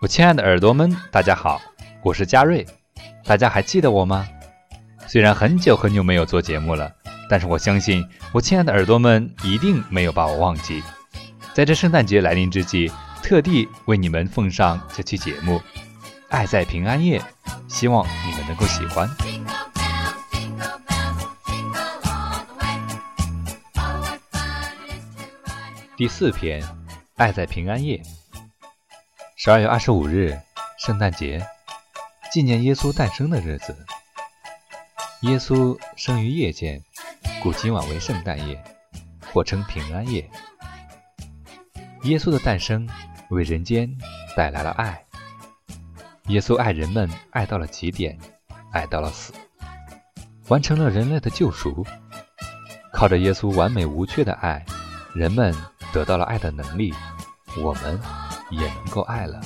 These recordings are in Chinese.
我亲爱的耳朵们，大家好，我是佳瑞，大家还记得我吗？虽然很久很久没有做节目了，但是我相信我亲爱的耳朵们一定没有把我忘记。在这圣诞节来临之际，特地为你们奉上这期节目《爱在平安夜》，希望你们能够喜欢。第四篇《爱在平安夜》。十二月二十五日，圣诞节，纪念耶稣诞生的日子。耶稣生于夜间，故今晚为圣诞夜，或称平安夜。耶稣的诞生为人间带来了爱。耶稣爱人们爱到了极点，爱到了死，完成了人类的救赎。靠着耶稣完美无缺的爱，人们得到了爱的能力。我们。也能够爱了。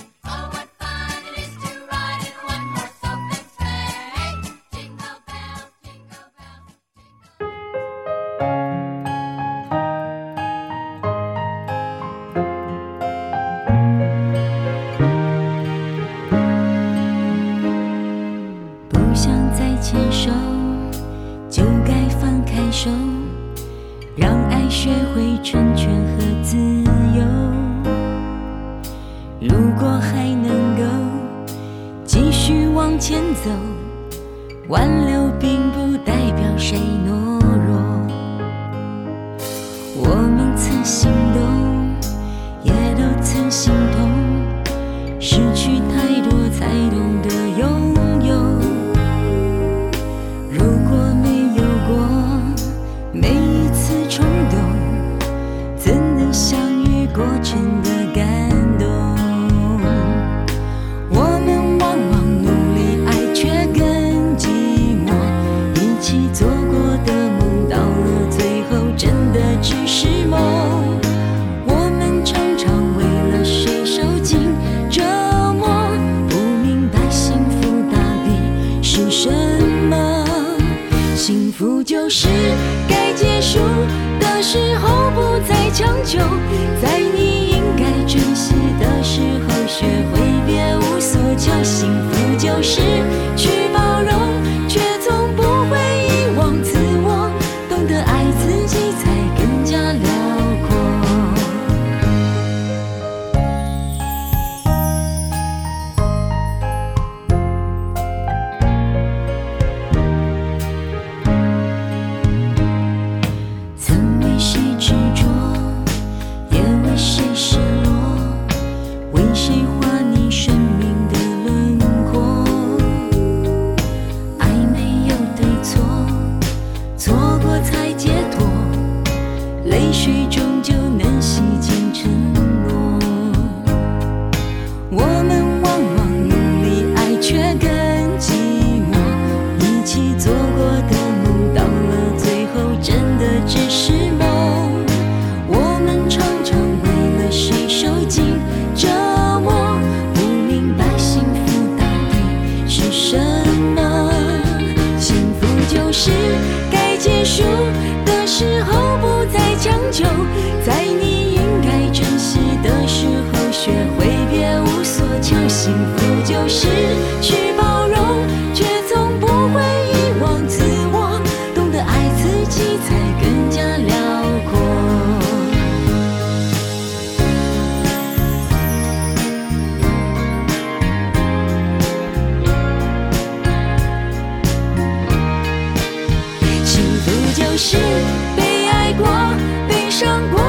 走，挽留。是被爱过，被伤过。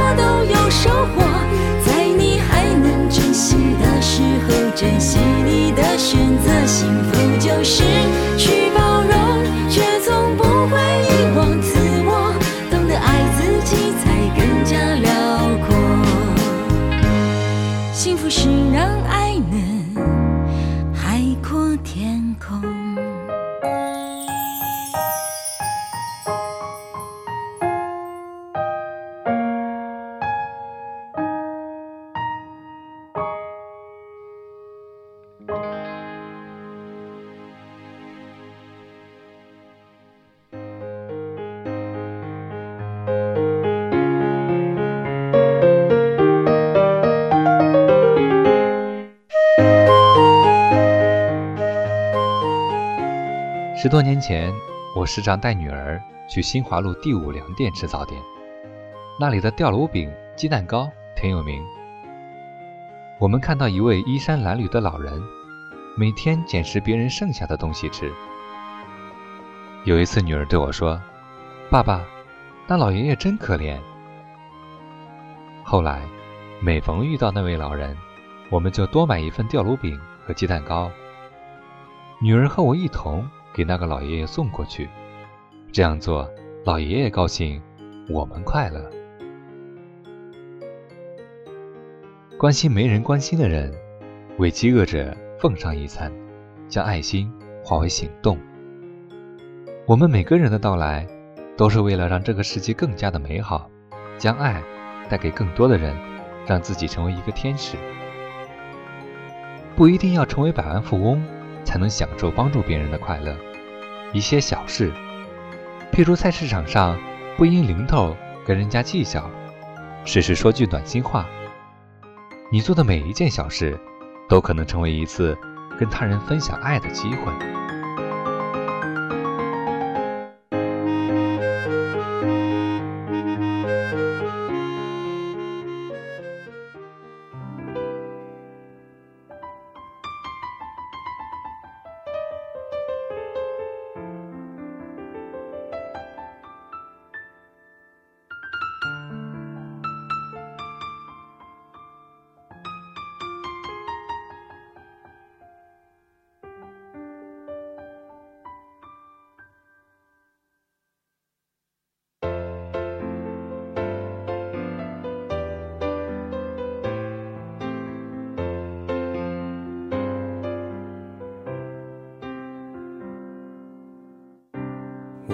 十多年前，我时常带女儿去新华路第五粮店吃早点，那里的吊炉饼、鸡蛋糕挺有名。我们看到一位衣衫褴褛的老人，每天捡拾别人剩下的东西吃。有一次，女儿对我说：“爸爸，那老爷爷真可怜。”后来，每逢遇到那位老人，我们就多买一份吊炉饼和鸡蛋糕。女儿和我一同。给那个老爷爷送过去，这样做，老爷爷高兴，我们快乐。关心没人关心的人，为饥饿者奉上一餐，将爱心化为行动。我们每个人的到来，都是为了让这个世界更加的美好，将爱带给更多的人，让自己成为一个天使，不一定要成为百万富翁。才能享受帮助别人的快乐。一些小事，譬如菜市场上不因零头跟人家计较，只是说句暖心话，你做的每一件小事，都可能成为一次跟他人分享爱的机会。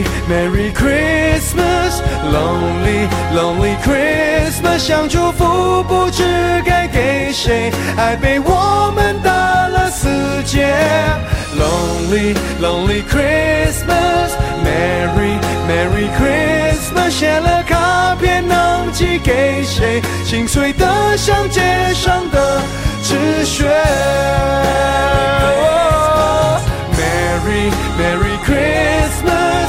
Merry Merry Christmas, Lonely Lonely Christmas，想祝福不知该给谁，爱被我们打了死结。 Lonely, lonely Christmas, Merry, Merry Christmas。写了卡片能寄给谁？心碎的像街上的纸屑。Merry, Merry Christmas,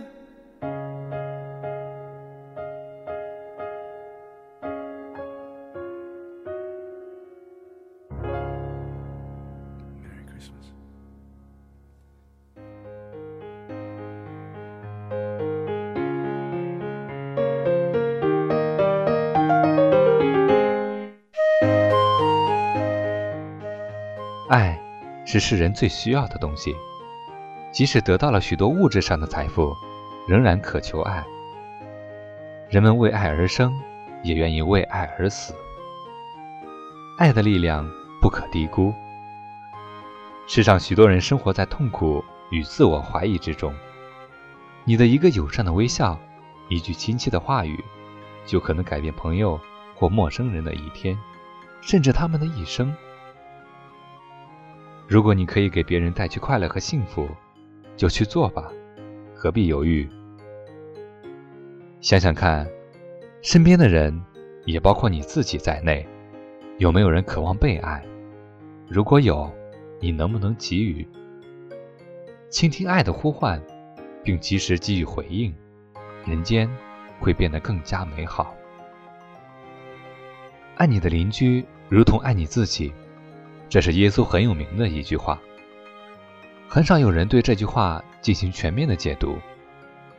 爱是世人最需要的东西，即使得到了许多物质上的财富，仍然渴求爱。人们为爱而生，也愿意为爱而死。爱的力量不可低估。世上许多人生活在痛苦与自我怀疑之中，你的一个友善的微笑，一句亲切的话语，就可能改变朋友或陌生人的一天，甚至他们的一生。如果你可以给别人带去快乐和幸福，就去做吧，何必犹豫？想想看，身边的人，也包括你自己在内，有没有人渴望被爱？如果有，你能不能给予？倾听爱的呼唤，并及时给予回应，人间会变得更加美好。爱你的邻居，如同爱你自己。这是耶稣很有名的一句话，很少有人对这句话进行全面的解读，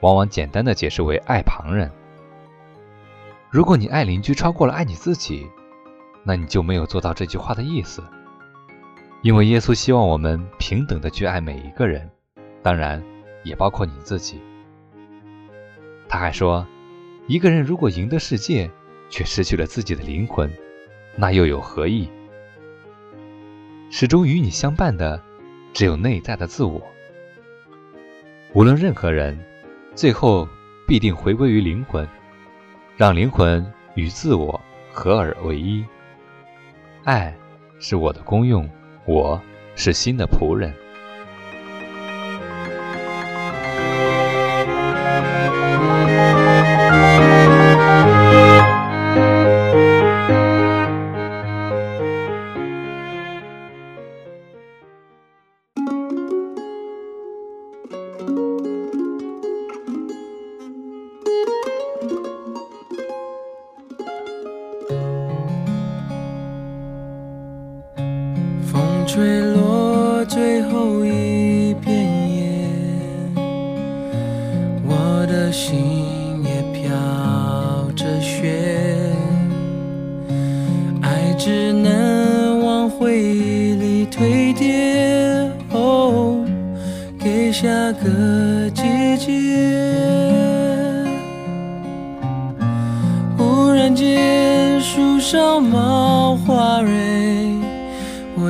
往往简单的解释为爱旁人。如果你爱邻居超过了爱你自己，那你就没有做到这句话的意思，因为耶稣希望我们平等的去爱每一个人，当然也包括你自己。他还说，一个人如果赢得世界，却失去了自己的灵魂，那又有何意？始终与你相伴的，只有内在的自我。无论任何人，最后必定回归于灵魂，让灵魂与自我合而为一。爱是我的功用，我是心的仆人。Oh. you.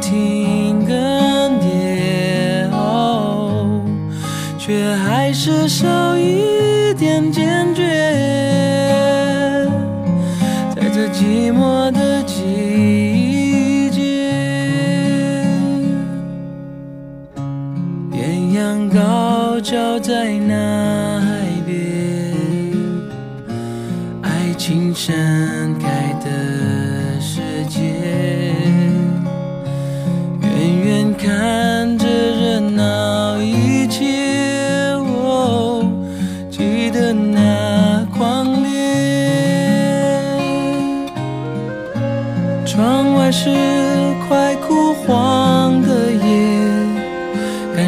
停更迭，却还是少一点坚决，在这寂寞的季节。艳阳高照在那海边，爱情深。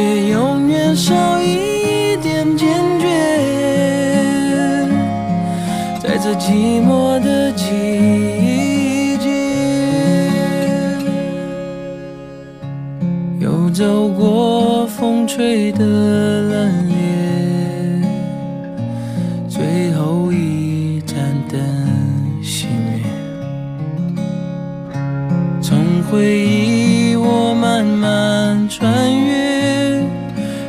却永远少一点坚决，在这寂寞的季节，又走过风吹的冷冽，最后一盏灯熄灭，从回忆我慢慢穿越。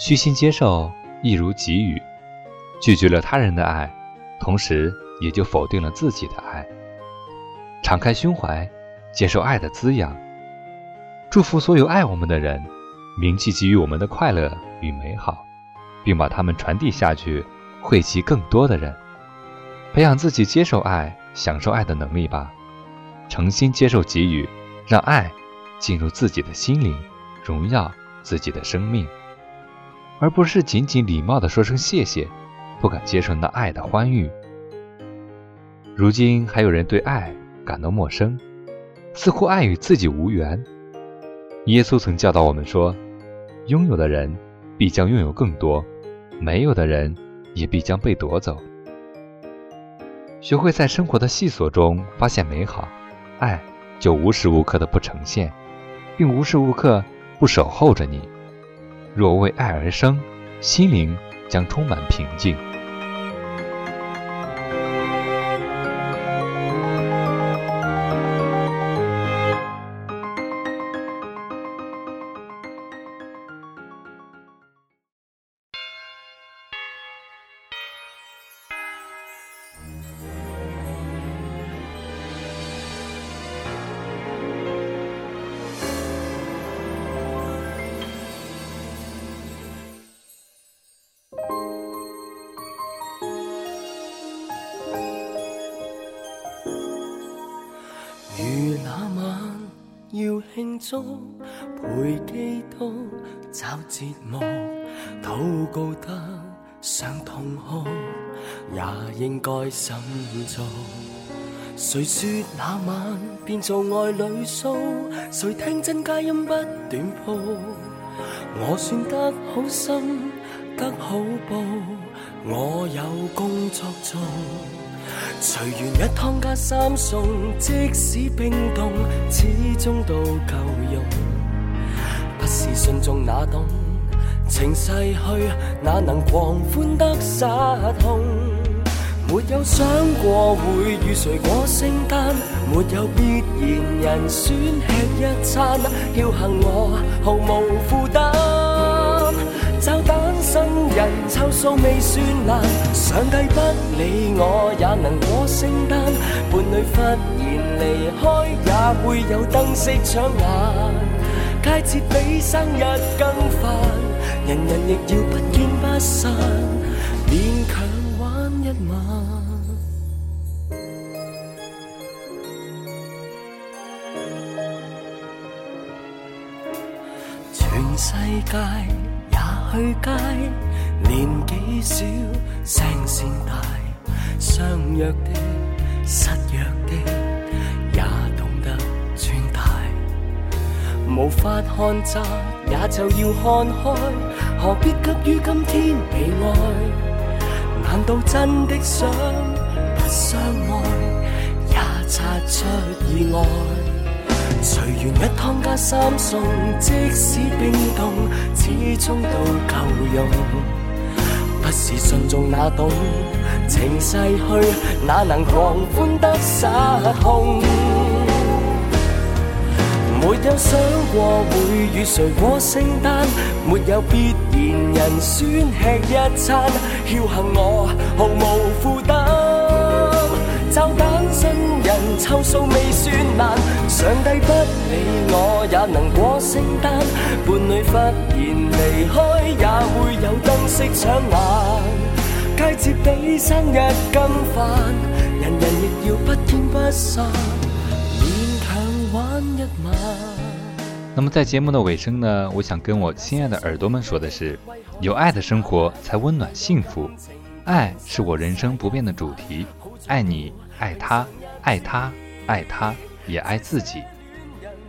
虚心接受，一如给予；拒绝了他人的爱，同时也就否定了自己的爱。敞开胸怀，接受爱的滋养，祝福所有爱我们的人，铭记给予我们的快乐与美好，并把它们传递下去，惠及更多的人。培养自己接受爱、享受爱的能力吧。诚心接受给予，让爱进入自己的心灵，荣耀自己的生命。而不是仅仅礼貌地说声谢谢，不敢接受那爱的欢愉。如今还有人对爱感到陌生，似乎爱与自己无缘。耶稣曾教导我们说：拥有的人必将拥有更多，没有的人也必将被夺走。学会在生活的细琐中发现美好，爱就无时无刻的不呈现，并无时无刻不守候着你。若为爱而生，心灵将充满平静。中陪基督找节目，祷告得想痛哭，也应该心做？谁说那晚变做爱侣数？谁听真佳音不断铺？我算得好心得好报，我有工作做。随缘一汤加三送，即使冰冻，始终都够用。不是信众那懂，情逝去哪能狂欢得失控？没有想过会与谁过圣诞，没有必然人选吃一餐，侥幸我毫无负担。人凑数未算难，上帝不理我也能过圣诞。伴侣忽然离开，也会有灯色抢眼。佳节比生日更烦，人人亦要不见不散，勉强玩一晚。全世界也去街。年纪小，声线大，相约的、失约的，也懂得壮大。无法看窄，也就要看开，何必急于今天被爱？难道真的想不相爱，也擦出意外？随缘一汤加三送，即使冰冻，始终都够用。不是信中那懂，情逝去哪能狂欢得失控？没有想过会与谁过圣诞，没有必然人选吃一餐，侥幸我毫无负担。就单身人凑数未算难，上帝不。你我也能过圣诞，伴侣忽然离开，也会有灯饰抢眼。佳节比生日更烦，人人亦要不见不散，勉强玩一晚。那么在节目的尾声呢，我想跟我亲爱的耳朵们说的是，有爱的生活才温暖幸福，爱是我人生不变的主题，爱你，爱他，爱他，爱他，也爱自己。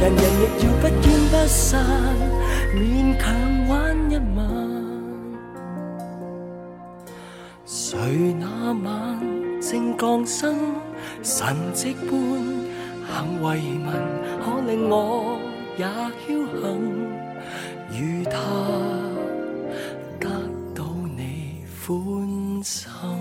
人人亦要不见不散，勉強玩一晚。誰那晚正降生，神迹般肯慰問，可令我也侥幸与他得到你歡心。